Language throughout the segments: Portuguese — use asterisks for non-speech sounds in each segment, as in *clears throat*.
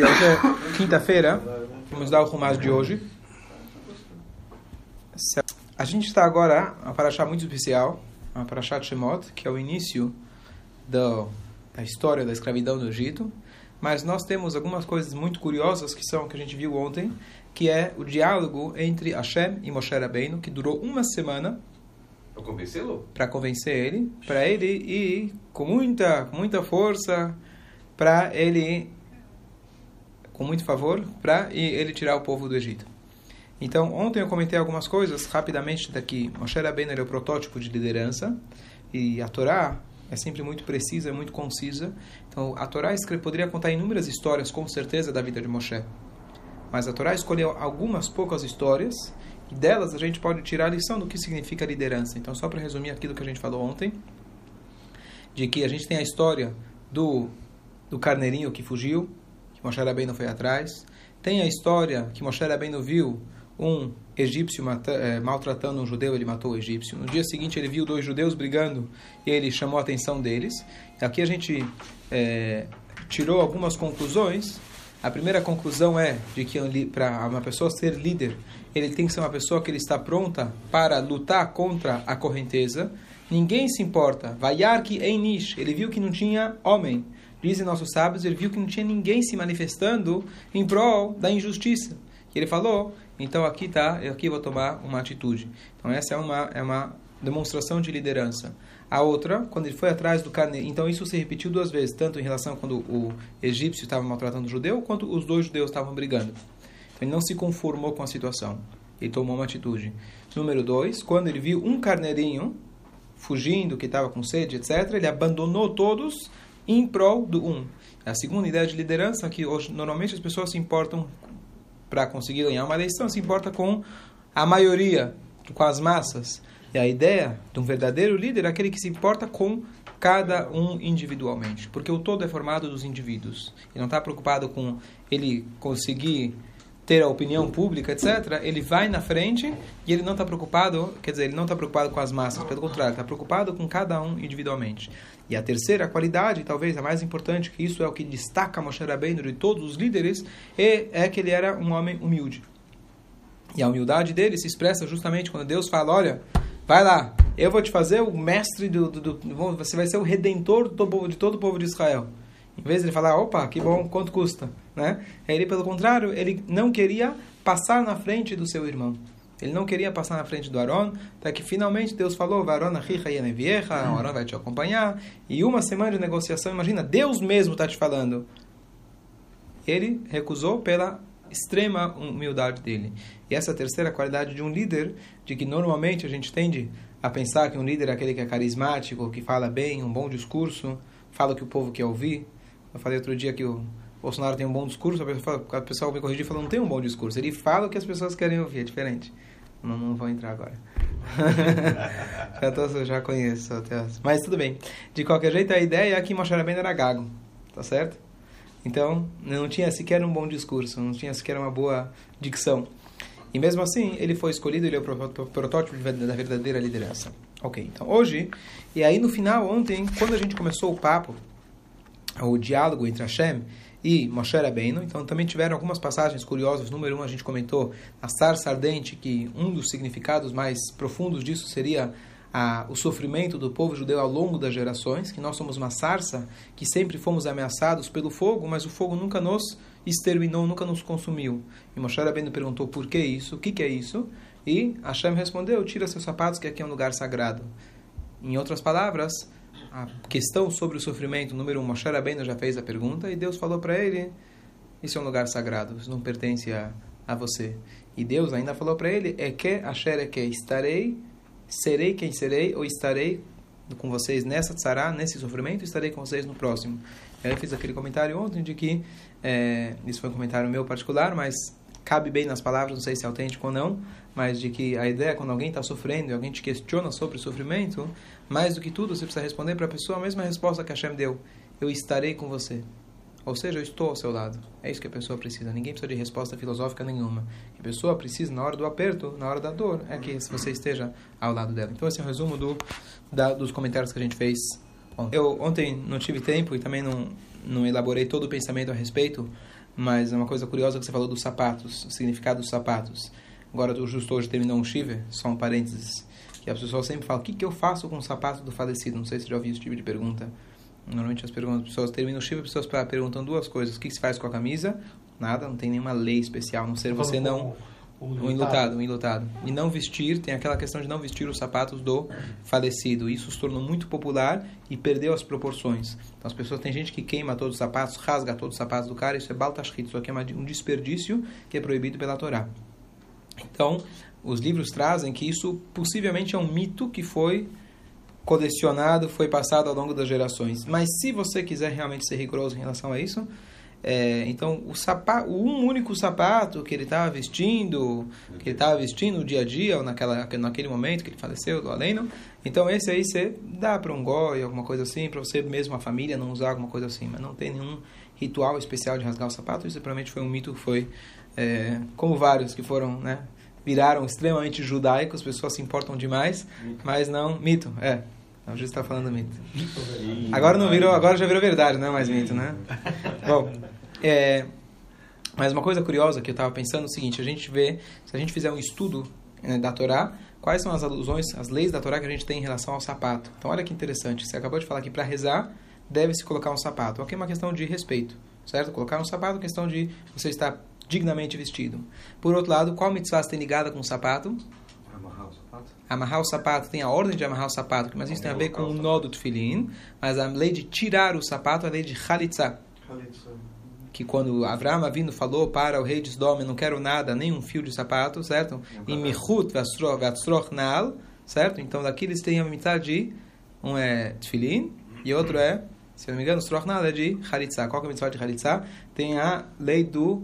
Hoje é quinta-feira, vamos dar o rumas de hoje. A gente está agora a paraxá muito especial, a paraxá de Shemot, que é o início do, da história da escravidão do Egito. Mas nós temos algumas coisas muito curiosas que são que a gente viu ontem, que é o diálogo entre Hashem e Moshe Rabbeinu, que durou uma semana. Para convencê-lo? Para convencer ele, para ele ir com muita, com muita força, para ele com muito favor para ele tirar o povo do Egito. Então, ontem eu comentei algumas coisas rapidamente daqui. Moshe Rabbeinu é o protótipo de liderança e a Torá é sempre muito precisa, é muito concisa. Então, a Torá poderia contar inúmeras histórias, com certeza, da vida de Moshe. Mas a Torá escolheu algumas poucas histórias e delas a gente pode tirar a lição do que significa liderança. Então, só para resumir aquilo que a gente falou ontem, de que a gente tem a história do, do carneirinho que fugiu, Moshe Rabbeinu foi atrás. Tem a história que Moshe Rabbeinu viu um egípcio é, maltratando um judeu, ele matou o egípcio. No dia seguinte ele viu dois judeus brigando e ele chamou a atenção deles. Aqui a gente é, tirou algumas conclusões. A primeira conclusão é de que para uma pessoa ser líder, ele tem que ser uma pessoa que ele está pronta para lutar contra a correnteza. Ninguém se importa. Vayar em Einish, ele viu que não tinha homem. Dizem nossos sábios, ele viu que não tinha ninguém se manifestando em prol da injustiça. E ele falou, então aqui tá, eu aqui vou tomar uma atitude. Então essa é uma é uma demonstração de liderança. A outra, quando ele foi atrás do carneiro, então isso se repetiu duas vezes, tanto em relação quando o egípcio estava maltratando o judeu, quanto os dois judeus estavam brigando. Então ele não se conformou com a situação. Ele tomou uma atitude. Número dois, quando ele viu um carneirinho fugindo, que estava com sede, etc., ele abandonou todos em prol do um. A segunda ideia de liderança, que hoje, normalmente as pessoas se importam para conseguir ganhar uma eleição, se importa com a maioria, com as massas. E a ideia de um verdadeiro líder é aquele que se importa com cada um individualmente, porque o todo é formado dos indivíduos. E não está preocupado com ele conseguir ter a opinião pública, etc., ele vai na frente e ele não está preocupado, quer dizer, ele não está preocupado com as massas, pelo contrário, está preocupado com cada um individualmente. E a terceira qualidade, talvez a mais importante, que isso é o que destaca Moshe Rabbeinu de todos os líderes, é, é que ele era um homem humilde. E a humildade dele se expressa justamente quando Deus fala, olha, vai lá, eu vou te fazer o mestre, do, do, do você vai ser o redentor do, de todo o povo de Israel. Em vez de ele falar, opa, que bom, quanto custa? Né? Ele, pelo contrário, ele não queria passar na frente do seu irmão. Ele não queria passar na frente do Aaron, até que finalmente Deus falou, Aaron o Aaron vai te acompanhar. E uma semana de negociação, imagina, Deus mesmo está te falando. Ele recusou pela extrema humildade dele. E essa é terceira qualidade de um líder, de que normalmente a gente tende a pensar que um líder é aquele que é carismático, que fala bem, um bom discurso, fala o que o povo quer ouvir. Eu falei outro dia que o Bolsonaro tem um bom discurso, a pessoa, a pessoa me corrigiu e falou, não tem um bom discurso. Ele fala o que as pessoas querem ouvir, é diferente. Não, não vou entrar agora. *laughs* já, tô, já conheço até. Mas tudo bem. De qualquer jeito, a ideia é que Moshe Rabbeinu era gago. Tá certo? Então, não tinha sequer um bom discurso, não tinha sequer uma boa dicção. E mesmo assim, ele foi escolhido, ele é o protótipo da verdadeira liderança. Ok, então hoje, e aí no final, ontem, quando a gente começou o papo, o diálogo entre Hashem e Moshe Rabbeinu. Então também tiveram algumas passagens curiosas. Número um, a gente comentou a sarça ardente, que um dos significados mais profundos disso seria a, o sofrimento do povo judeu ao longo das gerações, que nós somos uma sarça, que sempre fomos ameaçados pelo fogo, mas o fogo nunca nos exterminou, nunca nos consumiu. E Moshe Rabbeinu perguntou por que isso, o que, que é isso? E Hashem respondeu, tira seus sapatos que aqui é um lugar sagrado. Em outras palavras, a questão sobre o sofrimento, número um, Moshe Rabbeinu já fez a pergunta e Deus falou para ele, isso é um lugar sagrado, isso não pertence a, a você. E Deus ainda falou para ele, é que, Asher é que, estarei, serei quem serei, ou estarei com vocês nessa tzara, nesse sofrimento, estarei com vocês no próximo. Eu fiz aquele comentário ontem de que, é, isso foi um comentário meu particular, mas cabe bem nas palavras, não sei se é autêntico ou não, mas de que a ideia, quando alguém está sofrendo e alguém te questiona sobre o sofrimento, mais do que tudo, você precisa responder para a pessoa a mesma resposta que Hashem deu: Eu estarei com você. Ou seja, eu estou ao seu lado. É isso que a pessoa precisa. Ninguém precisa de resposta filosófica nenhuma. A pessoa precisa, na hora do aperto, na hora da dor, é que você esteja ao lado dela. Então, esse é o resumo do, da, dos comentários que a gente fez ontem. Eu ontem não tive tempo e também não, não elaborei todo o pensamento a respeito Mas é uma coisa curiosa que você falou dos sapatos, o significado dos sapatos. Agora, o justo hoje terminou um shiva, só um parênteses, que a pessoa sempre fala, o que, que eu faço com o sapato do falecido? Não sei se você já ouviu esse tipo de pergunta. Normalmente as perguntas, as pessoas terminam o shiva, as pessoas perguntam duas coisas. O que se faz com a camisa? Nada, não tem nenhuma lei especial, não ser você não... Um enlutado, um enlutado. E não vestir, tem aquela questão de não vestir os sapatos do falecido. Isso se tornou muito popular e perdeu as proporções. Então as pessoas, tem gente que queima todos os sapatos, rasga todos os sapatos do cara, isso é baltashrit, isso aqui é um desperdício que é proibido pela Torá. Então, os livros trazem que isso possivelmente é um mito que foi colecionado, foi passado ao longo das gerações. Mas se você quiser realmente ser rigoroso em relação a isso, é, então, o sapato, um único sapato que ele estava vestindo, que ele estava vestindo no dia a dia, ou naquela, naquele momento que ele faleceu, do além, então esse aí você dá para um goi, alguma coisa assim, para você mesmo, a família, não usar alguma coisa assim, mas não tem nenhum ritual especial de rasgar o sapato, isso provavelmente foi um mito que foi, é, como vários que foram, né, viraram extremamente judaicos, as pessoas se importam demais, mas não, mito, é. A gente está falando mito. Agora não virou, agora já virou verdade, não é mais mito, né? Bom, é, mas uma coisa curiosa que eu estava pensando é o seguinte: a gente vê, se a gente fizer um estudo né, da Torá, quais são as alusões, as leis da Torá que a gente tem em relação ao sapato. Então, olha que interessante. Você acabou de falar que para rezar deve-se colocar um sapato. Aqui é uma questão de respeito, certo? Colocar um sapato é questão de você estar dignamente vestido. Por outro lado, qual mitzvah tem ligada com o sapato? Amarrar o sapato? Amarrar o sapato, tem a ordem de amarrar o sapato, mas isso tem a ver com o nó do tefilin. Mas a lei de tirar o sapato é a lei de chalitza. Que quando Avraham vindo falou para o rei de Sodom, eu não quero nada, nem um fio de sapato, certo? E mihut vatsroch nal, certo? Então daqui eles têm a metade de um é tefilin e outro é, se eu não me engano, stroch nal é de chalitza. Qual que é a mitzvah de chalitza? Tem a lei do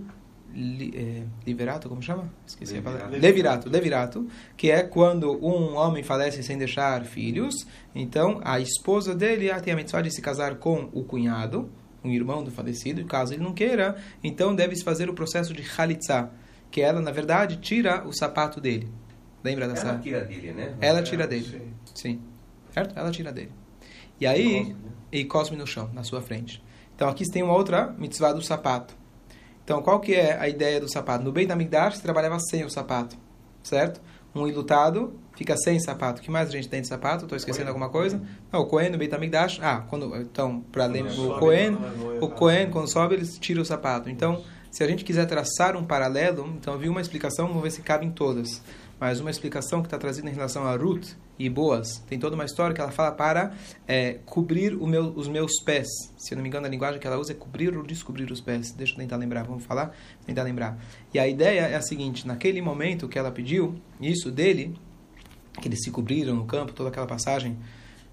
li, é, liverato, como chama? Esqueci levirato. a palavra. Levirato, levirato, que é quando um homem falece sem deixar filhos, então a esposa dele tem a mitzvah de se casar com o cunhado, um irmão do falecido, caso ele não queira, então deve-se fazer o processo de chalitza, que ela, na verdade, tira o sapato dele. Lembra dessa? Ela tira dele, né? Ela tira dele, sim. sim. Certo? Ela tira dele. E aí, cosme, né? e cosme no chão, na sua frente. Então aqui tem uma outra mitzvah do sapato. Então, qual que é a ideia do sapato? No Beit HaMikdash, se trabalhava sem o sapato, certo? Um ilutado fica sem sapato. O que mais a gente tem de sapato? Estou esquecendo alguma coisa? Não, o Cohen no Beit HaMikdash, ah, quando, então, para além do Cohen, o Cohen, quando sobe, eles tiram o sapato. Então, se a gente quiser traçar um paralelo, então eu vi uma explicação, vamos ver se cabe em todas mas uma explicação que está trazida em relação a Ruth e Boas. Tem toda uma história que ela fala para é, cobrir meu, os meus pés. Se eu não me engano, a linguagem que ela usa é cobrir ou descobrir os pés. Deixa eu tentar lembrar, vamos falar? Tentar lembrar. E a ideia é a seguinte: naquele momento que ela pediu isso dele, que eles se cobriram no campo, toda aquela passagem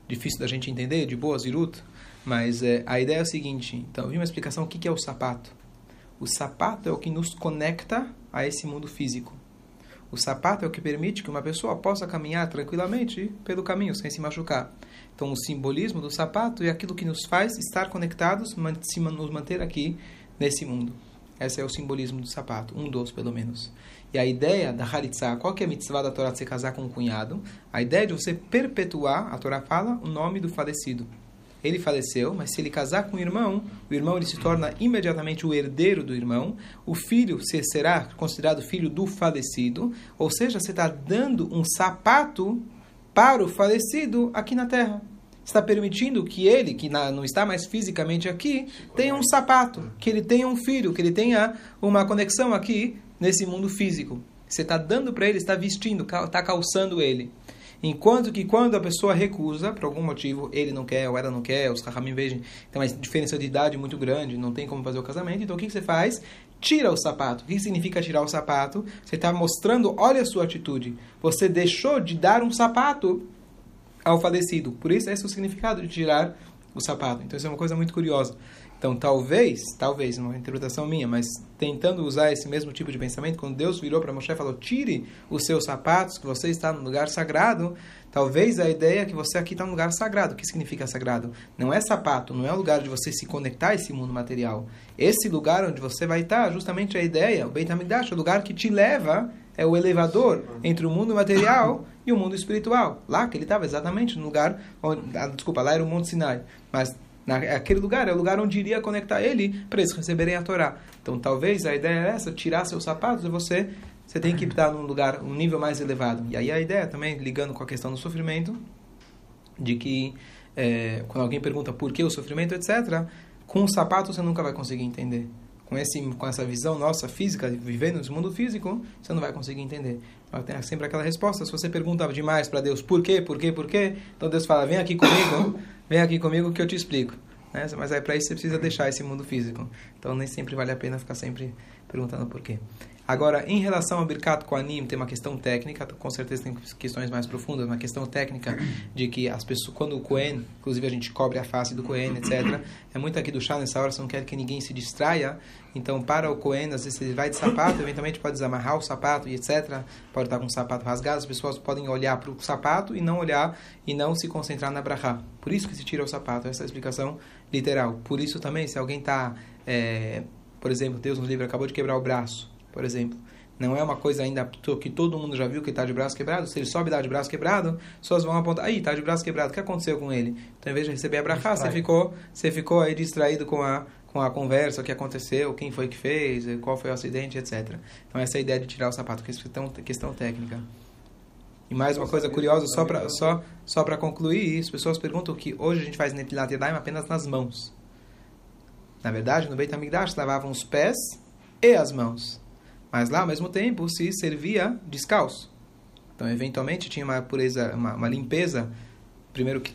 difícil da gente entender, de Boas e Ruth, mas é, a ideia é a seguinte: então, vi uma explicação: o que, que é o sapato? O sapato é o que nos conecta a esse mundo físico. O sapato é o que permite que uma pessoa possa caminhar tranquilamente pelo caminho, sem se machucar. Então, o simbolismo do sapato é aquilo que nos faz estar conectados, nos manter aqui nesse mundo. Esse é o simbolismo do sapato, um dos pelo menos. E a ideia da Haritzah, qual que é a mitzvah da Torá de se casar com um cunhado? A ideia é de você perpetuar, a Torá fala, o nome do falecido ele faleceu, mas se ele casar com o irmão, o irmão ele se torna imediatamente o herdeiro do irmão, o filho será considerado filho do falecido, ou seja, você está dando um sapato para o falecido aqui na terra. Está permitindo que ele, que não está mais fisicamente aqui, tenha um sapato, que ele tenha um filho, que ele tenha uma conexão aqui nesse mundo físico. Você está dando para ele, está vestindo, está calçando ele. Enquanto que quando a pessoa recusa, por algum motivo, ele não quer ou ela não quer, os rahamim vejam, tem uma diferença de idade muito grande, não tem como fazer o casamento, então o que, que você faz? Tira o sapato. O que significa tirar o sapato? Você está mostrando, olha a sua atitude. Você deixou de dar um sapato ao falecido. Por isso, esse é o significado de tirar o sapato. Então, isso é uma coisa muito curiosa. Então, talvez, talvez, uma interpretação minha, mas tentando usar esse mesmo tipo de pensamento, quando Deus virou para Moshe e falou: tire os seus sapatos, que você está no lugar sagrado, talvez a ideia é que você aqui está no lugar sagrado. O que significa sagrado? Não é sapato, não é o lugar de você se conectar a esse mundo material. Esse lugar onde você vai estar, justamente a ideia, o Beit HaMikdash, o lugar que te leva, é o elevador entre o mundo material e o mundo espiritual. Lá que ele estava exatamente no lugar, onde, ah, desculpa, lá era o Monte Sinai, mas Na, aquele lugar é o lugar onde iria conectar ele para eles receberem a Torá. Então, talvez a ideia é essa, tirar seus sapatos e você você tem que estar num lugar, um nível mais elevado. E aí a ideia também, ligando com a questão do sofrimento, de que é, quando alguém pergunta por que o sofrimento, etc., com o sapato você nunca vai conseguir entender. Com, esse, com essa visão nossa física, vivendo nesse mundo físico, você não vai conseguir entender. Tem sempre aquela resposta. Se você pergunta demais para Deus por quê, por quê, por quê, então Deus fala: vem aqui comigo, *coughs* vem aqui comigo que eu te explico. Né? Mas aí para isso você precisa deixar esse mundo físico. Então nem sempre vale a pena ficar sempre perguntando por quê. Agora, em relação ao Birkat Koanim, tem uma questão técnica, com certeza tem questões mais profundas, uma questão técnica de que as pessoas, quando o Kohen, inclusive a gente cobre a face do Kohen, etc., é muito aqui do chá nessa hora, você não quer que ninguém se distraia, então para o Kohen, às vezes ele vai de sapato, eventualmente pode desamarrar o sapato e etc., pode estar com o sapato rasgado, as pessoas podem olhar para o sapato e não olhar e não se concentrar na brachá. Por isso que se tira o sapato, essa é a explicação literal. Por isso também, se alguém está, é, por exemplo, Deus nos livre, acabou de quebrar o braço, por exemplo. Não é uma coisa ainda que todo mundo já viu que está de braço quebrado. Se ele sobe e dá de braço quebrado, pessoas vão apontar, aí, está de braço quebrado, o que aconteceu com ele? Então, em vez de receber a brachá, você ficou, você ficou aí distraído com a, com a conversa, o que aconteceu, quem foi que fez, qual foi o acidente, etc. Então, essa é a ideia de tirar o sapato, que é questão, questão técnica. E mais uma coisa curiosa, só para só, só concluir, as pessoas perguntam que hoje a gente faz Netilat Yadayim apenas nas mãos. Na verdade, no Beit HaMikdash lavavam os pés e as mãos. Mas lá, ao mesmo tempo, se servia descalço. Então, eventualmente, tinha uma pureza, uma, uma limpeza, primeiro que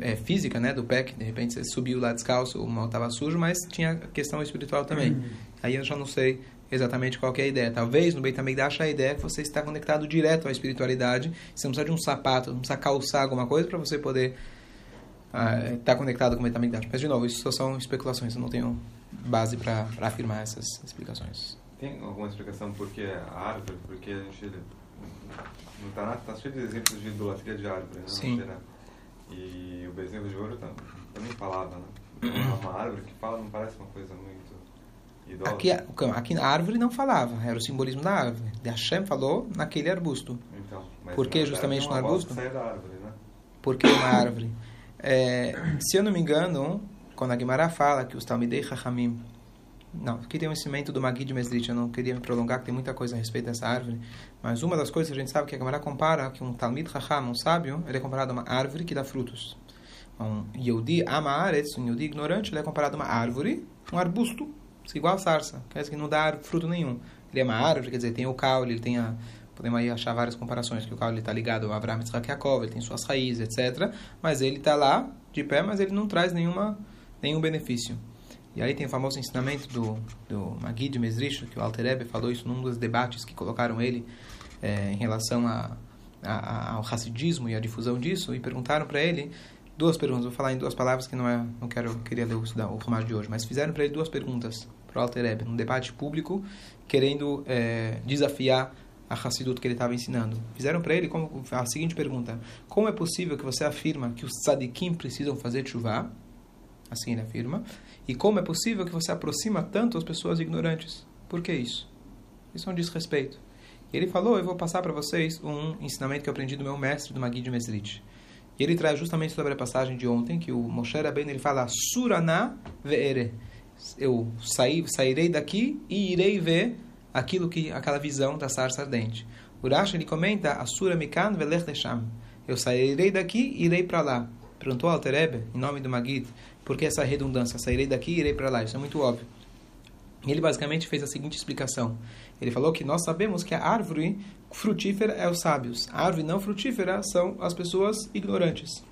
é, física, né, do pé, que de repente você subiu lá descalço, o mal estava sujo, mas tinha questão espiritual também. Uhum. Aí eu já não sei exatamente qual é a ideia. Talvez no Beit HaMikdash a ideia é que você está conectado direto à espiritualidade, você não precisa de um sapato, não precisa calçar alguma coisa para você poder estar uh, tá conectado com o Beit HaMikdash. Mas, de novo, isso só são especulações, eu não tenho base para afirmar essas explicações. Tem alguma explicação por que a árvore? Porque a gente. No Tanakh está cheio de exemplos de idolatria de árvore, né? Sim. E o bezerro de ouro também falava, né? Uma árvore que fala não parece uma coisa muito idólatra. Aqui, aqui a árvore não falava, era o simbolismo da árvore. De Hashem falou naquele arbusto. Então, mas por que justamente no arbusto? Da árvore, né? Por que uma árvore? É, se eu não me engano, quando a Guimarães fala que os Talmidei Chachamim não, aqui tem um ensinamento do Magui de Mesrit, eu não queria me prolongar, que tem muita coisa a respeito dessa árvore, mas uma das coisas que a gente sabe que a Gemara compara, que um Talmid Chacham, um sábio, ele é comparado a uma árvore que dá frutos. Um Yehudi Amaretz, um Yehudi ignorante, ele é comparado a uma árvore, um arbusto, igual a sarça, quer dizer que não dá fruto nenhum. Ele é uma árvore, quer dizer, tem o caule, ele tem a... Podemos aí achar várias comparações, que o caule está ligado ao Abraham Yitzhak Yaakov, ele tem suas raízes, etc. Mas ele está lá, de pé, mas ele não traz nenhuma, nenhum benefício. E aí tem o famoso ensinamento do, do Magui de Mesrich, que o Alter Ebe falou isso num dos debates que colocaram ele é, em relação a, a, ao racidismo e a difusão disso, e perguntaram para ele duas perguntas. Vou falar em duas palavras que não é, não quero queria ler o, o de hoje, mas fizeram para ele duas perguntas para o Alter Ebe, num debate público, querendo é, desafiar a Hassidut que ele estava ensinando. Fizeram para ele como, a seguinte pergunta: Como é possível que você afirma que os tzadikim precisam fazer chuva? Assim ele afirma. E como é possível que você aproxima tanto as pessoas ignorantes? Por que isso? Isso é um desrespeito. E ele falou, eu vou passar para vocês um ensinamento que eu aprendi do meu mestre, do Magui de Mesrit. E ele traz justamente sobre a passagem de ontem, que o Moshe Rabbeinu ele fala, Surana ve'ere. Eu saí, sairei daqui e irei ver aquilo que, aquela visão da sarça ardente. Urash ele comenta, Asura mikan velech. Eu sairei daqui e irei para lá. Perguntou ao Terebe, em nome do Magid, por que essa redundância? Sairei daqui e irei para lá. Isso é muito óbvio. Ele basicamente fez a seguinte explicação. Ele falou que nós sabemos que a árvore frutífera é os sábios. A árvore não frutífera são as pessoas ignorantes.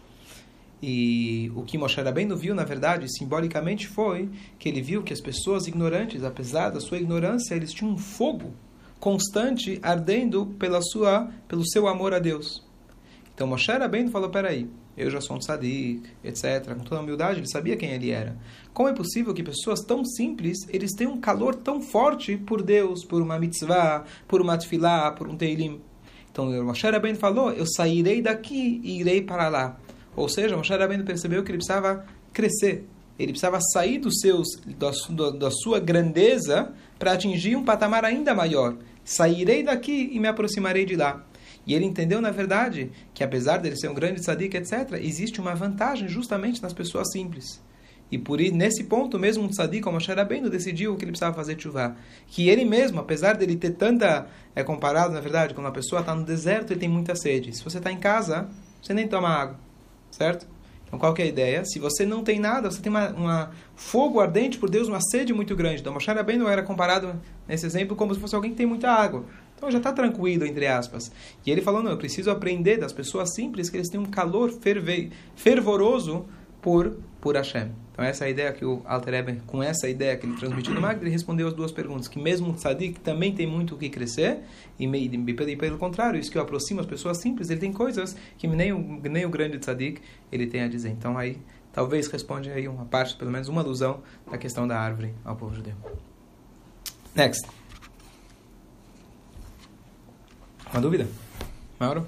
E o que Moshe Rabbeinu viu, na verdade, simbolicamente foi que ele viu que as pessoas ignorantes, apesar da sua ignorância, eles tinham um fogo constante ardendo pela sua, pelo seu amor a Deus. Então Moshe Rabbeinu falou, peraí, eu já sou um tzadik, etc. Com toda humildade, ele sabia quem ele era. Como é possível que pessoas tão simples, eles tenham um calor tão forte por Deus, por uma mitzvah, por uma tefilá, por um teilim? Então, o Moshe Rabbeinu falou, eu sairei daqui e irei para lá. Ou seja, o Moshe Rabbeinu percebeu que ele precisava crescer. Ele precisava sair dos seus, da, da sua grandeza para atingir um patamar ainda maior. Sairei daqui e me aproximarei de lá. E ele entendeu, na verdade, que apesar dele ser um grande tzadik, etc., existe uma vantagem justamente nas pessoas simples. E por nesse ponto mesmo um tzadik como Moshe Rabbeinu decidiu que ele precisava fazer chuva. Que ele mesmo, apesar dele ter tanta... É comparado, na verdade, quando uma pessoa está no deserto e tem muita sede. Se você está em casa, você nem toma água. Certo? Então qual é a ideia? Se você não tem nada, você tem uma, uma fogo ardente por Deus, uma sede muito grande. Então Moshe Rabbeinu era comparado nesse exemplo como se fosse alguém que tem muita água. Então já está tranquilo, entre aspas. E ele falou, não, eu preciso aprender das pessoas simples que eles têm um calor ferve, fervoroso por, por Hashem. Então essa é a ideia que o Alter Eben, com essa ideia que ele transmitiu no Magda, ele respondeu as duas perguntas, que mesmo o tzadik também tem muito o que crescer, e, e pelo contrário, isso que aproxima as pessoas simples, ele tem coisas que nem o, nem o grande tzadik ele tem a dizer. Então aí, talvez responde aí uma parte, pelo menos uma alusão da questão da árvore ao povo judeu. Next. Uma dúvida? Mauro?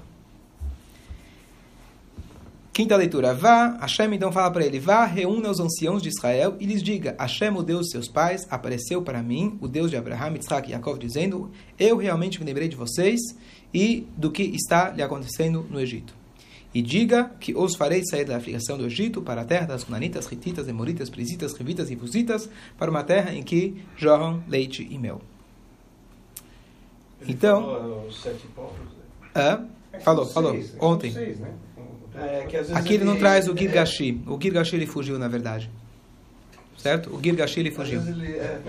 Quinta leitura. Vá, Hashem então fala para ele: Vá, reúna os anciãos de Israel e lhes diga: Hashem, o Deus de seus pais, apareceu para mim, o Deus de Abraham, Isaac e Jacob, dizendo: Eu realmente me lembrei de vocês e do que está lhe acontecendo no Egito. E diga que os farei sair da aflição do Egito para a terra das Cunanitas, Hititas, Emoritas, Prisitas, Revitas e Fusitas, para uma terra em que jorram leite e mel. Ele então. Falou, os sete povos, né? Ah, falou, falou. Né? Ontem. Seis, né? É, Aqui ele não traz o é, Girgashi. O Girgashi ele fugiu, na verdade. Certo? O Girgashi ele fugiu. ele é,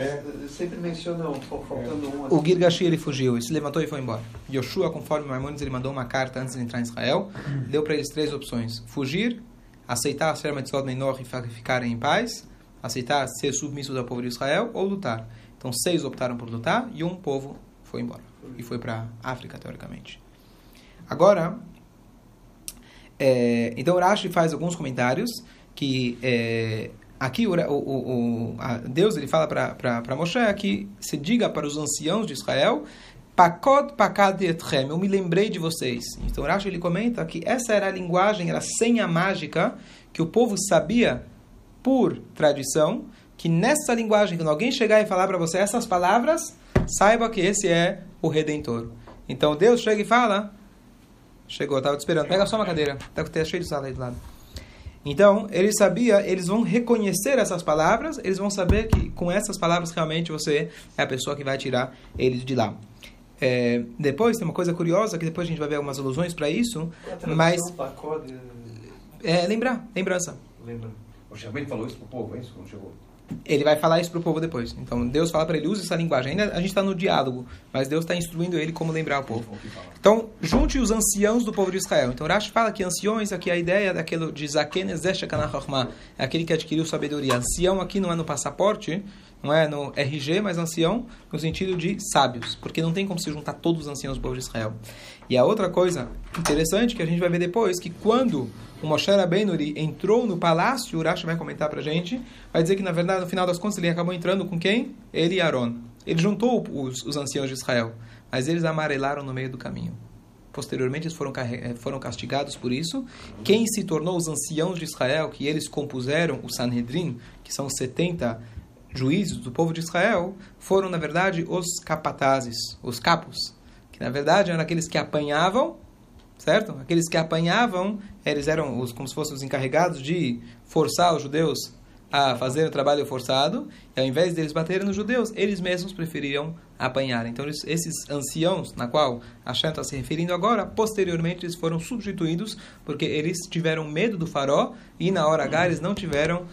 sempre menciona um, faltando um. O assim. Girgashi ele fugiu, ele se levantou e foi embora. Yoshua, conforme Maimonides, ele mandou uma carta antes de entrar em Israel, deu para eles três opções: fugir, aceitar ser Mitzvot Menor e ficarem em paz, aceitar ser submisso ao povo de Israel ou lutar. Então seis optaram por lutar e um povo foi embora e foi para África teoricamente. Agora, é, então Rashi faz alguns comentários que é, aqui o, o, o- Deus ele fala para Moshe que se diga para os anciãos de Israel Pakod pakad etchem, eu me lembrei de vocês. Então Rashi ele comenta que essa era a linguagem, era a senha mágica que o povo sabia por tradição, que nessa linguagem, quando alguém chegar e falar para você essas palavras, saiba que esse é o Redentor. Então Deus chega e fala, chegou, estava te esperando, pega só uma cadeira, está tá cheio de sala aí do lado. Então, ele sabia, eles vão reconhecer essas palavras, eles vão saber que com essas palavras realmente você é a pessoa que vai tirar eles de lá. É, depois, tem uma coisa curiosa, que depois a gente vai ver algumas alusões para isso, é mas Pacote, é, lembrar, lembrança. lembra? O Shabbat falou isso pro povo, é isso? Quando chegou? Ele vai falar isso para o povo depois. Então, Deus fala para ele, use essa linguagem. Ainda a gente está no diálogo, mas Deus está instruindo ele como lembrar o povo. Então, junte os anciãos do povo de Israel. Então, Rashi fala que anciões, aqui a ideia daquele de Zaken Ezeshekanachachma, é aquele que adquiriu sabedoria. Ancião aqui não é no passaporte, não é no RG, mas ancião no sentido de sábios, porque não tem como se juntar todos os anciãos do povo de Israel. E a outra coisa interessante que a gente vai ver depois, que quando o Moshe Rabbeinu entrou no palácio, o Rashi vai comentar pra gente, vai dizer que na verdade, no final das contas, ele acabou entrando com quem? Ele e Aaron. Ele juntou os, os anciãos de Israel, mas eles amarelaram no meio do caminho. Posteriormente, eles foram, eh, foram castigados por isso. Quem se tornou os anciãos de Israel, que eles compuseram o Sanhedrin, que são 70 juízes do povo de Israel, foram, na verdade, os capatazes, os capos, que na verdade eram aqueles que apanhavam, certo? Aqueles que apanhavam, eles eram os, como se fossem os encarregados de forçar os judeus a fazer o trabalho forçado, e ao invés deles baterem nos judeus, eles mesmos preferiam apanhar. Então, eles- esses anciãos, na qual a Shem está se referindo agora, posteriormente eles foram substituídos, porque eles tiveram medo do faró, e na hora H eles não tiveram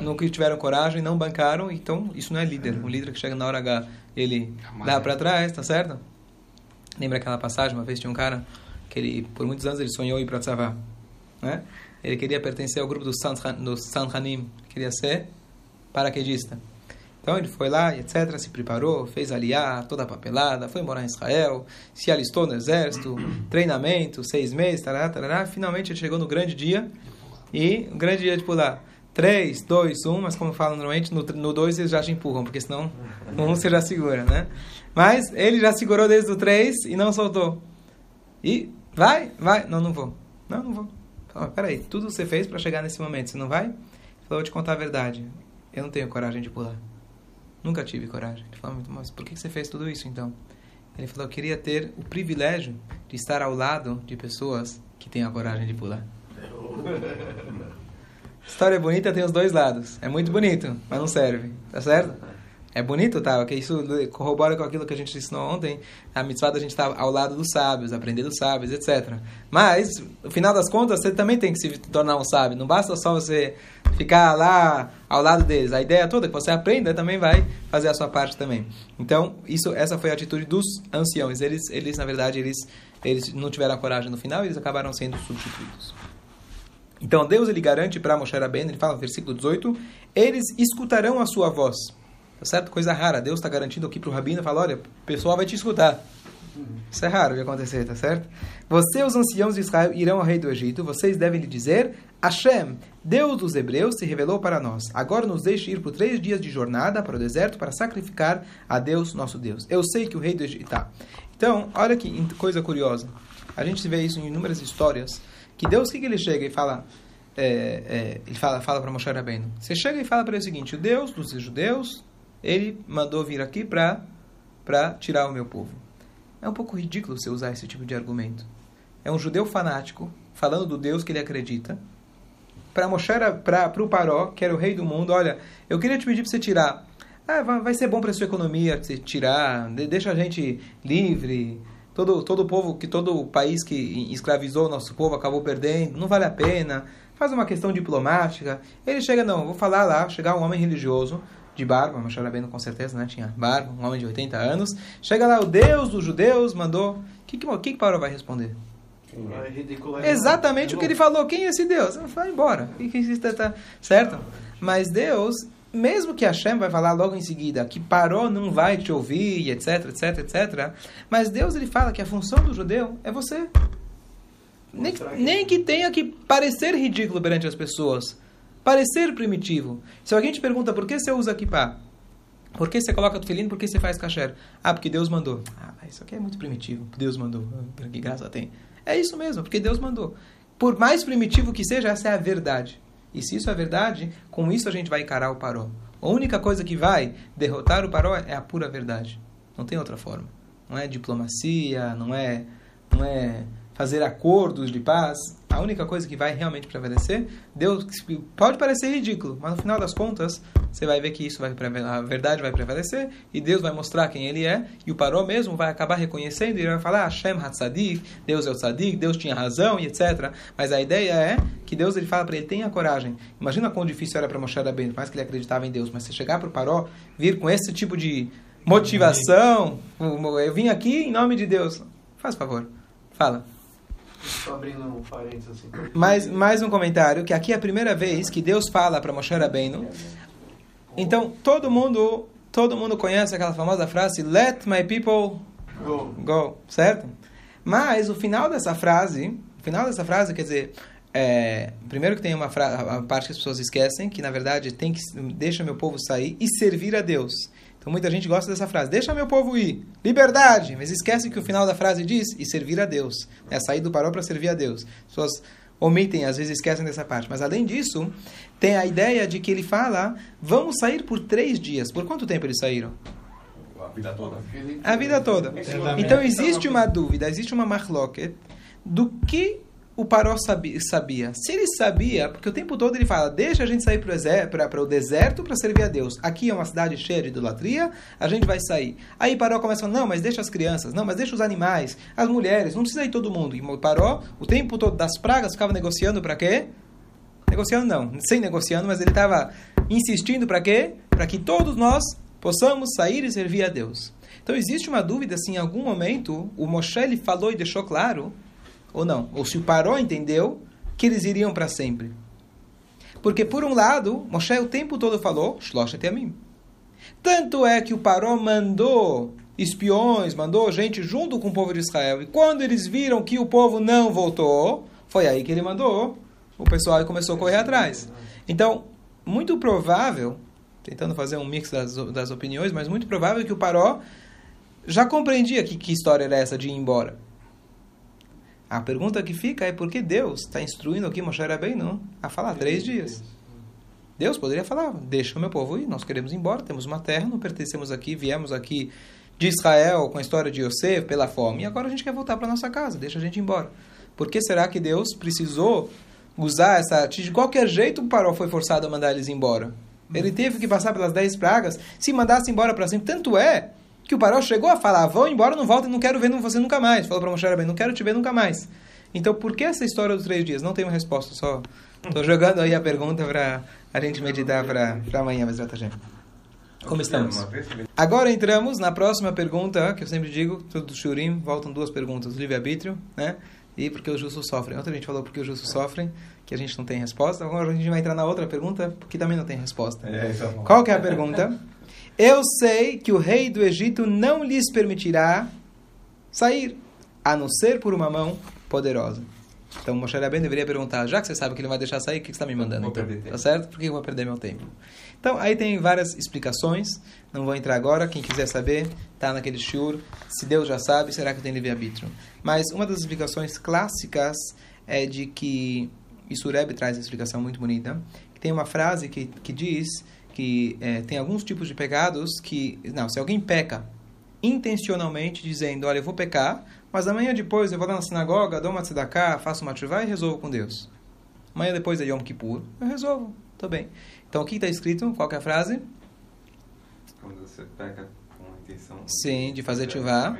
não que tiveram coragem, não bancaram, então isso não é líder. O líder que chega na hora H, ele dá para trás, tá certo? Lembra aquela passagem? Uma vez tinha um cara que ele, por muitos anos, ele sonhou ir para Tzavá, né? Ele queria pertencer ao grupo dos Sanhanim, queria ser paraquedista. Então ele foi lá, etc., se preparou, fez aliar, toda a papelada, foi morar em Israel, se alistou no exército, *clears throat* treinamento, seis meses, tarará, tarará. Finalmente ele chegou no grande dia, e o grande dia de pular. 3, 2, 1, mas como falam normalmente, no 2 eles já te empurram, porque senão no *laughs* 1 você já segura, né? Mas ele já segurou desde o 3 e não soltou. E vai, vai. Não, não vou. Não, não vou. Falei, peraí, tudo você fez para chegar nesse momento, você não vai? Ele falou, vou te contar a verdade. Eu não tenho coragem de pular. Nunca tive coragem. Ele falou, mas por que você fez tudo isso então? Ele falou, eu queria ter o privilégio de estar ao lado de pessoas que têm a coragem de pular. *laughs* História bonita tem os dois lados. É muito bonito, mas não serve. Tá certo? É bonito, tá? Que isso corrobora com aquilo que a gente ensinou ontem. A mitzvah da gente estar ao lado dos sábios, aprender dos sábios, etc. Mas, no final das contas, você também tem que se tornar um sábio. Não basta só você ficar lá ao lado deles. A ideia toda é que você aprenda também vai fazer a sua parte também. Então, isso, essa foi a atitude dos anciãos. Eles, eles na verdade, eles, eles não tiveram a coragem no final e eles acabaram sendo substituídos. Então, Deus ele garante para Moshe Rabbeinu, ele fala no versículo 18, eles escutarão a sua voz. Tá certo? Coisa rara. Deus está garantindo aqui para o Rabino, fala, olha, o pessoal vai te escutar. Isso é raro de acontecer, tá certo? Você, os anciãos de Israel, irão ao rei do Egito. Vocês devem lhe dizer: Hashem, Deus dos Hebreus, se revelou para nós. Agora nos deixe ir por três dias de jornada para o deserto para sacrificar a Deus, nosso Deus. Eu sei que o rei do Egito. Tá. Então, olha que coisa curiosa. A gente vê isso em inúmeras histórias. Que Deus, o que, que ele chega e fala? É, é, ele fala, fala para Moshe Rabbeinu. Você chega e fala para ele o seguinte: o Deus dos judeus, ele mandou vir aqui para para tirar o meu povo. É um pouco ridículo você usar esse tipo de argumento. É um judeu fanático falando do Deus que ele acredita para mostrar para o Paró, que era o rei do mundo, olha, eu queria te pedir para você tirar. Ah, vai ser bom para sua economia você tirar, deixa a gente livre. Todo todo o povo que todo o país que escravizou o nosso povo acabou perdendo, não vale a pena. Faz uma questão diplomática. Ele chega não, vou falar lá, chegar um homem religioso de barba, Moshe Rabbeinu com certeza, né? Tinha barba, um homem de 80 anos. Chega lá, o Deus dos judeus mandou. O que, que, que, que Paulo vai responder? Exatamente o que ele falou. Quem é esse Deus? Vai embora. Tá, certo? Mas Deus, mesmo que Hashem vai falar logo em seguida que parou, não vai te ouvir, etc, etc, etc. Mas Deus ele fala que a função do judeu é você. Nem, nem que tenha que parecer ridículo perante as pessoas parecer primitivo. Se alguém te pergunta por que você usa kippah, por que você coloca tefilim, por que você faz kasher? Ah, porque Deus mandou. Ah, isso aqui é muito primitivo. Deus mandou. Ah, que graça tem. É isso mesmo, porque Deus mandou. Por mais primitivo que seja, essa é a verdade. E se isso é verdade, com isso a gente vai encarar o paró. A única coisa que vai derrotar o paró é a pura verdade. Não tem outra forma. Não é diplomacia, não é, não é fazer acordos de paz, a única coisa que vai realmente prevalecer, Deus pode parecer ridículo, mas no final das contas, você vai ver que isso vai a verdade vai prevalecer e Deus vai mostrar quem ele é, e o Paró mesmo vai acabar reconhecendo e vai falar Hashem Hatzadik, Deus é o Tzadik, Deus tinha razão e etc. Mas a ideia é que Deus ele fala para ele tenha coragem. Imagina quão difícil era para Moshe Rabbeinu, mais que ele acreditava em Deus, mas você chegar para o Paró, vir com esse tipo de motivação, eu vim aqui em nome de Deus. Faz favor. Fala. Estou abrindo um parênteses assim. Mais, mais um comentário, que aqui é a primeira vez que Deus fala para Moshe Rabbeinu. Então, todo mundo, todo mundo conhece aquela famosa frase, Let my people go, go certo? Mas o final dessa frase, o final dessa frase quer dizer, é, primeiro que tem uma, uma parte que as pessoas esquecem, que na verdade tem que deixa meu povo sair e servir a Deus. Então muita gente gosta dessa frase. Deixa meu povo ir. Liberdade. Mas esquece que o final da frase diz e servir a Deus. É sair do paró para servir a Deus. As pessoas omitem, às vezes esquecem dessa parte. Mas além disso, tem a ideia de que ele fala: vamos sair por três dias. Por quanto tempo eles saíram? A vida toda. A vida toda. Então existe uma dúvida, existe uma marloquet do que o Paró sabia, Se ele sabia, porque o tempo todo ele fala, deixa a gente sair para o deserto para servir a Deus. Aqui é uma cidade cheia de idolatria, a gente vai sair. Aí Paró começa a falar, não, mas deixa as crianças, não, mas deixa os animais, as mulheres, não precisa ir todo mundo. E Paró, o tempo todo das pragas, ficava negociando para quê? Negociando não, sem negociando, mas ele estava insistindo para quê? Para que todos nós possamos sair e servir a Deus. Então existe uma dúvida se em algum momento o Moshe ele falou e deixou claro ou não. Ou se o Paró entendeu que eles iriam para sempre. Porque, por um lado, Moshe o tempo todo falou, a mim. Tanto é que o Paró mandou espiões, mandou gente junto com o povo de Israel. E quando eles viram que o povo não voltou, foi aí que ele mandou o pessoal começou a correr atrás. Então, muito provável, tentando fazer um mix das, das opiniões, mas muito provável que o Paró já compreendia que, que história era essa de ir embora. A pergunta que fica é por que Deus está instruindo aqui Moshe Rabbeinu a falar três dias? Deus poderia falar, deixa o meu povo ir, nós queremos ir embora, temos uma terra, não pertencemos aqui, viemos aqui de Israel com a história de Yosef pela fome, e agora a gente quer voltar para nossa casa, deixa a gente ir embora. Por que será que Deus precisou usar essa... De qualquer jeito, o Paró foi forçado a mandar eles embora. Ele teve que passar pelas dez pragas. Se mandasse embora para sempre, tanto é que o Paró chegou a falar, vão embora, não voltem, não quero ver você nunca mais. Falou para Moshe Rabbeinu, não quero te ver nunca mais. Então, por que essa história dos três dias? Não uma resposta, só estou jogando aí a pergunta para a gente meditar para amanhã, mas já tá gente. Como estamos? Agora entramos na próxima pergunta, que eu sempre digo, tudo do Shurim, voltam duas perguntas, livre-arbítrio, né? E porque os justos sofrem. Ontem a gente falou porque os justos sofrem, que a gente não tem resposta. Agora a gente vai entrar na outra pergunta, porque também não tem resposta. É, é Qual que é a pergunta? Eu sei que o rei do Egito não lhes permitirá sair, a não ser por uma mão poderosa. Então Moshe Rabbeinu deveria perguntar, já que você sabe que ele não vai deixar sair, o que você está me mandando? Então? Tá certo? Por que eu vou perder meu tempo? Então, aí tem várias explicações, não vou entrar agora, quem quiser saber, está naquele shiur, se Deus já sabe, será que tem livre-arbítrio? Mas uma das explicações clássicas é de que, isso o Rebbe traz uma explicação muito bonita, que tem uma frase que, que diz que é, tem alguns tipos de pecados que, não, se alguém peca intencionalmente, dizendo, olha, eu vou pecar, mas amanhã depois eu vou lá na sinagoga, dou uma tzedakah, faço uma tshuva e resolvo com Deus. Amanhã depois é Yom Kippur, eu resolvo, tô bem. Então, o que está escrito? Qual é a frase? Quando você peca com a intenção... Sim, de fazer tshuva.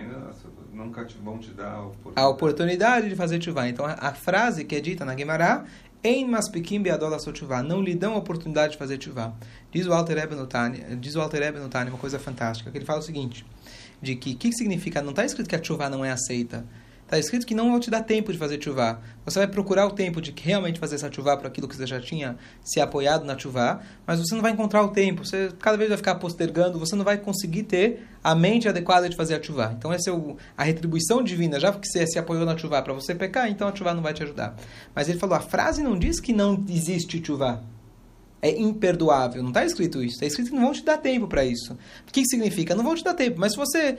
Nunca vão te dar a oportunidade. A oportunidade de fazer tshuva. Então, a, a frase que é dita na Gemara em maspikim beadola sotchuvá. Não lhe dão a oportunidade de fazer tshuva. Diz o Alter Rebbe diz o Alter uma coisa fantástica, que ele fala o seguinte, de que o que, significa, não está escrito que a tshuva não é aceita, Está escrito que não vão te dar tempo de fazer chuvá. Você vai procurar o tempo de realmente fazer essa chuvá para aquilo que você já tinha se apoiado na chuvá, mas você não vai encontrar o tempo. Você cada vez vai ficar postergando, você não vai conseguir ter a mente adequada de fazer a chuvá. Então essa é o, a retribuição divina, já que você se apoiou na chuvá para você pecar, então a chuvá não vai te ajudar. Mas ele falou, a frase não diz que não existe chuvá. É imperdoável. Não está escrito isso. Está escrito que não vão te dar tempo para isso. O que, que significa? Não vão te dar tempo. Mas se você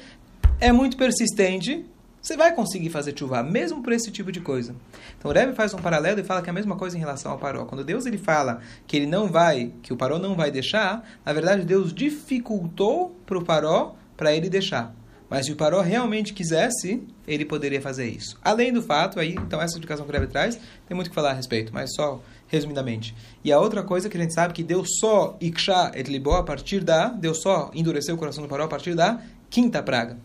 é muito persistente, você vai conseguir fazer chuva, mesmo por esse tipo de coisa. Então o Rebbe faz um paralelo e fala que é a mesma coisa em relação ao paró. Quando Deus ele fala que ele não vai, que o paró não vai deixar, na verdade Deus dificultou para o paró para ele deixar. Mas se o paró realmente quisesse, ele poderia fazer isso. Além do fato, aí, então essa explicação que o Rebbe traz, tem muito que falar a respeito, mas só resumidamente. E a outra coisa que a gente sabe que Deus só iksha et libo a partir da, Deus só endureceu o coração do paró a partir da quinta praga.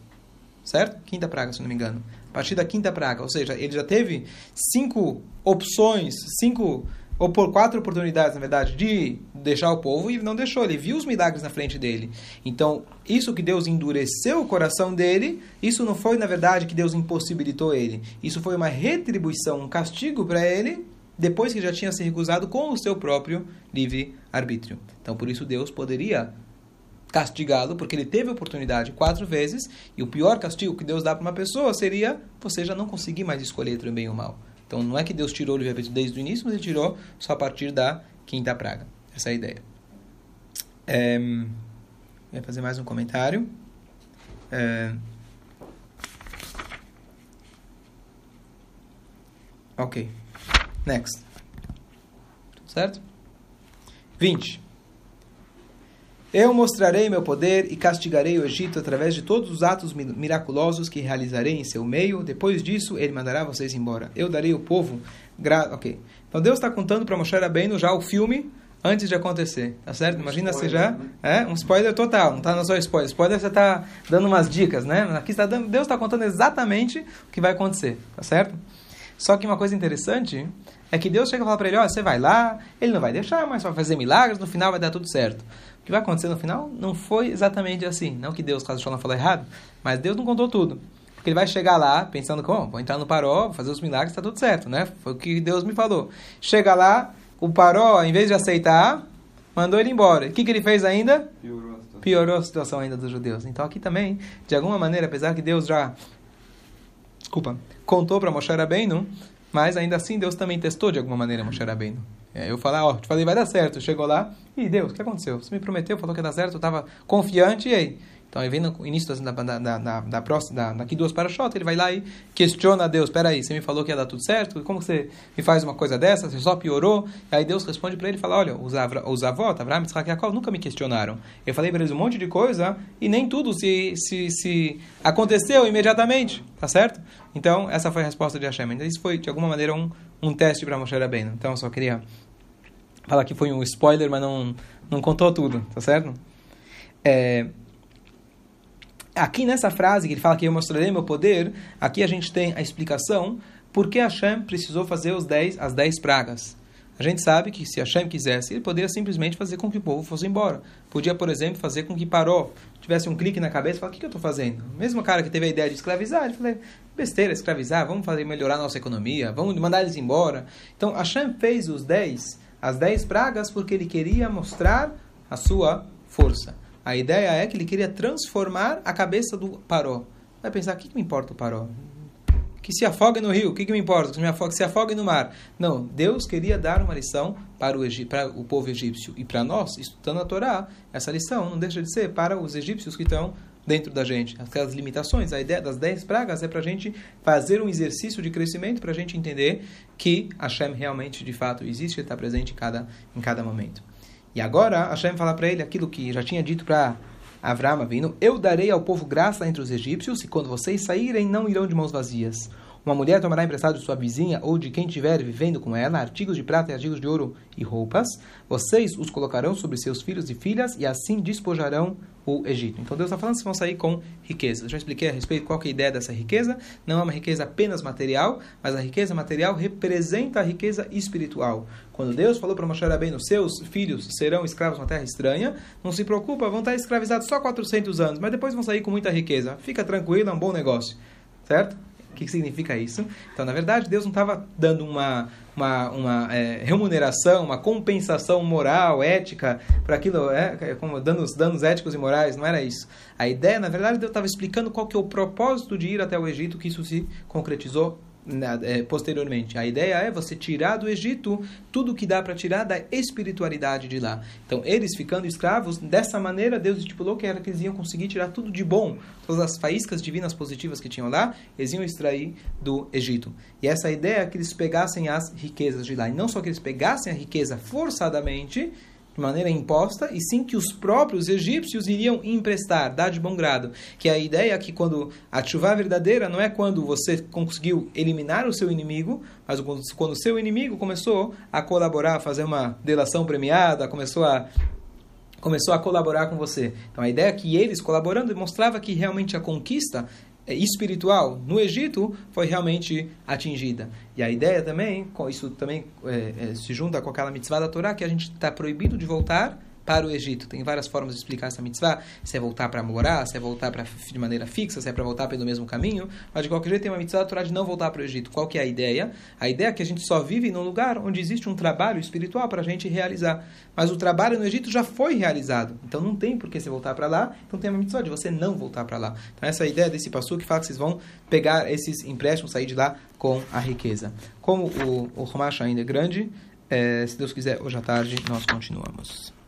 Certo? Quinta praga, se não me engano. A partir da quinta praga. Ou seja, ele já teve cinco opções, cinco ou por quatro oportunidades, na verdade, de deixar o povo e não deixou. Ele viu os milagres na frente dele. Então, isso que Deus endureceu o coração dele, isso não foi, na verdade, que Deus impossibilitou ele. Isso foi uma retribuição, um castigo para ele, depois que já tinha se recusado com o seu próprio livre arbítrio. Então, por isso Deus poderia castigá-lo, porque ele teve oportunidade quatro vezes, e o pior castigo que Deus dá para uma pessoa seria você já não conseguir mais escolher entre o bem e o mal. Então não é que Deus tirou o livre-arbítrio desde o início, mas ele tirou só a partir da quinta praga. Essa é a ideia. É, vou fazer mais um comentário. É, ok. Next. Tudo certo? 20. Eu mostrarei meu poder e castigarei o Egito através de todos os atos miraculosos que realizarei em seu meio. Depois disso, ele mandará vocês embora. Eu darei o povo. Gra... Ok. Então Deus está contando para Moshe Rabbeinu já o filme antes de acontecer, tá certo? Um Imagina se já né? é um spoiler total, não está só spoiler. Spoiler você está dando umas dicas, né? Aqui está dando, Deus está contando exatamente o que vai acontecer, tá certo? Só que uma coisa interessante é que Deus chega e fala para ele, ó, oh, você vai lá, ele não vai deixar, mas vai fazer milagres, no final vai dar tudo certo. O que vai acontecer no final não foi exatamente assim. Não que Deus, caso não falou errado, mas Deus não contou tudo. Porque ele vai chegar lá pensando, como? Vou entrar no paró, vou fazer os milagres, está tudo certo, né? Foi o que Deus me falou. Chega lá, o paró, em vez de aceitar, mandou ele embora. O que, que ele fez ainda? Piorou a situação, Piorou a situação ainda dos judeus. Então aqui também, de alguma maneira, apesar que Deus já, desculpa, contou para Moshe Rabbeinu, mas ainda assim Deus também testou de alguma maneira Moshe Rabbeinu. É, eu falei, ó, te falei, vai dar certo. Chegou lá, e Deus, o que aconteceu? Você me prometeu, falou que ia dar certo, eu estava confiante, e aí? Então, aí vem no início da, da, da, da, da próxima, da, daqui duas parashot, ele vai lá e questiona a Deus. Espera aí, você me falou que ia dar tudo certo? Como você me faz uma coisa dessa? Você só piorou? E aí Deus responde para ele e fala, olha, os, avra, os avós, Avraham, Yitzhak e Yaakov, nunca me questionaram. Eu falei para eles um monte de coisa e nem tudo se, se, se aconteceu imediatamente, tá certo? Então, essa foi a resposta de Hashem. Isso foi, de alguma maneira, um, um teste para Moshe Rabbeinu. Então, eu só queria falar que foi um spoiler, mas não, não contou tudo, tá certo? É, aqui nessa frase que ele fala que eu mostrarei meu poder, aqui a gente tem a explicação por que Hashem precisou fazer os dez, as dez pragas. A gente sabe que se Hashem quisesse, ele poderia simplesmente fazer com que o povo fosse embora. Podia, por exemplo, fazer com que Paró tivesse um clique na cabeça e falar, o que, que eu estou fazendo? Mesmo cara que teve a ideia de escravizar, ele falou, besteira, escravizar, vamos fazer melhorar nossa economia, vamos mandar eles embora. Então, Hashem fez os dez, as dez pragas porque ele queria mostrar a sua força. A ideia é que ele queria transformar a cabeça do Paró. Vai pensar, o que, que me importa o Paró? Que se afogue no rio, o que, que me importa? Que se, afogue, se afogue no mar. Não, Deus queria dar uma lição para o, para o povo egípcio. E para nós, estudando a Torá, essa lição não deixa de ser para os egípcios que estão dentro da gente. Aquelas limitações, a ideia das dez pragas é para a gente fazer um exercício de crescimento, para a gente entender que Hashem realmente, de fato, existe e está presente em cada, em cada momento. E agora Hashem fala para ele aquilo que já tinha dito para Avram vindo: Eu darei ao povo graça entre os egípcios, e quando vocês saírem, não irão de mãos vazias. Uma mulher tomará emprestado de sua vizinha ou de quem estiver vivendo com ela artigos de prata e artigos de ouro e roupas. Vocês os colocarão sobre seus filhos e filhas e assim despojarão o Egito. Então Deus está falando que vão sair com riqueza. Eu já expliquei a respeito qual é a ideia dessa riqueza. Não é uma riqueza apenas material, mas a riqueza material representa a riqueza espiritual. Quando Deus falou para Moshe Rabbeinu, seus filhos serão escravos na terra estranha, não se preocupa, vão estar escravizados só 400 anos, mas depois vão sair com muita riqueza. Fica tranquilo, é um bom negócio. Certo? O que significa isso? Então, na verdade, Deus não estava dando uma, uma, uma é, remuneração, uma compensação moral, ética, para aquilo, é, como danos, danos éticos e morais, não era isso. A ideia, na verdade, Deus estava explicando qual que é o propósito de ir até o Egito, que isso se concretizou é, posteriormente. A ideia é você tirar do Egito tudo que dá para tirar da espiritualidade de lá. Então, eles ficando escravos, dessa maneira, Deus estipulou que era que eles iam conseguir tirar tudo de bom, todas as faíscas divinas positivas que tinham lá, eles iam extrair do Egito. E essa ideia é que eles pegassem as riquezas de lá. E não só que eles pegassem a riqueza forçadamente, de maneira imposta, e sim que os próprios egípcios iriam emprestar, dar de bom grado. Que a ideia é que quando a chuva verdadeira não é quando você conseguiu eliminar o seu inimigo, mas quando o seu inimigo começou a colaborar, a fazer uma delação premiada, começou a começou a colaborar com você. Então a ideia é que eles colaborando mostrava que realmente a conquista espiritual no Egito foi realmente atingida. E a ideia também, isso também é, é, se junta com aquela mitzvah da Torá, que a gente está proibido de voltar para o Egito. Tem várias formas de explicar essa mitzvah. Se é voltar para morar, se é voltar pra, de maneira fixa, se é para voltar pelo mesmo caminho. Mas de qualquer jeito tem uma mitzvah Torá de não voltar para o Egito. Qual que é a ideia? A ideia é que a gente só vive num lugar onde existe um trabalho espiritual para a gente realizar. Mas o trabalho no Egito já foi realizado. Então não tem por que você voltar para lá. Então tem uma mitzvah de você não voltar para lá. Então essa é a ideia desse passo que fala que vocês vão pegar esses empréstimos, sair de lá com a riqueza. Como o, o Romacho ainda é grande, é, se Deus quiser, hoje à tarde nós continuamos.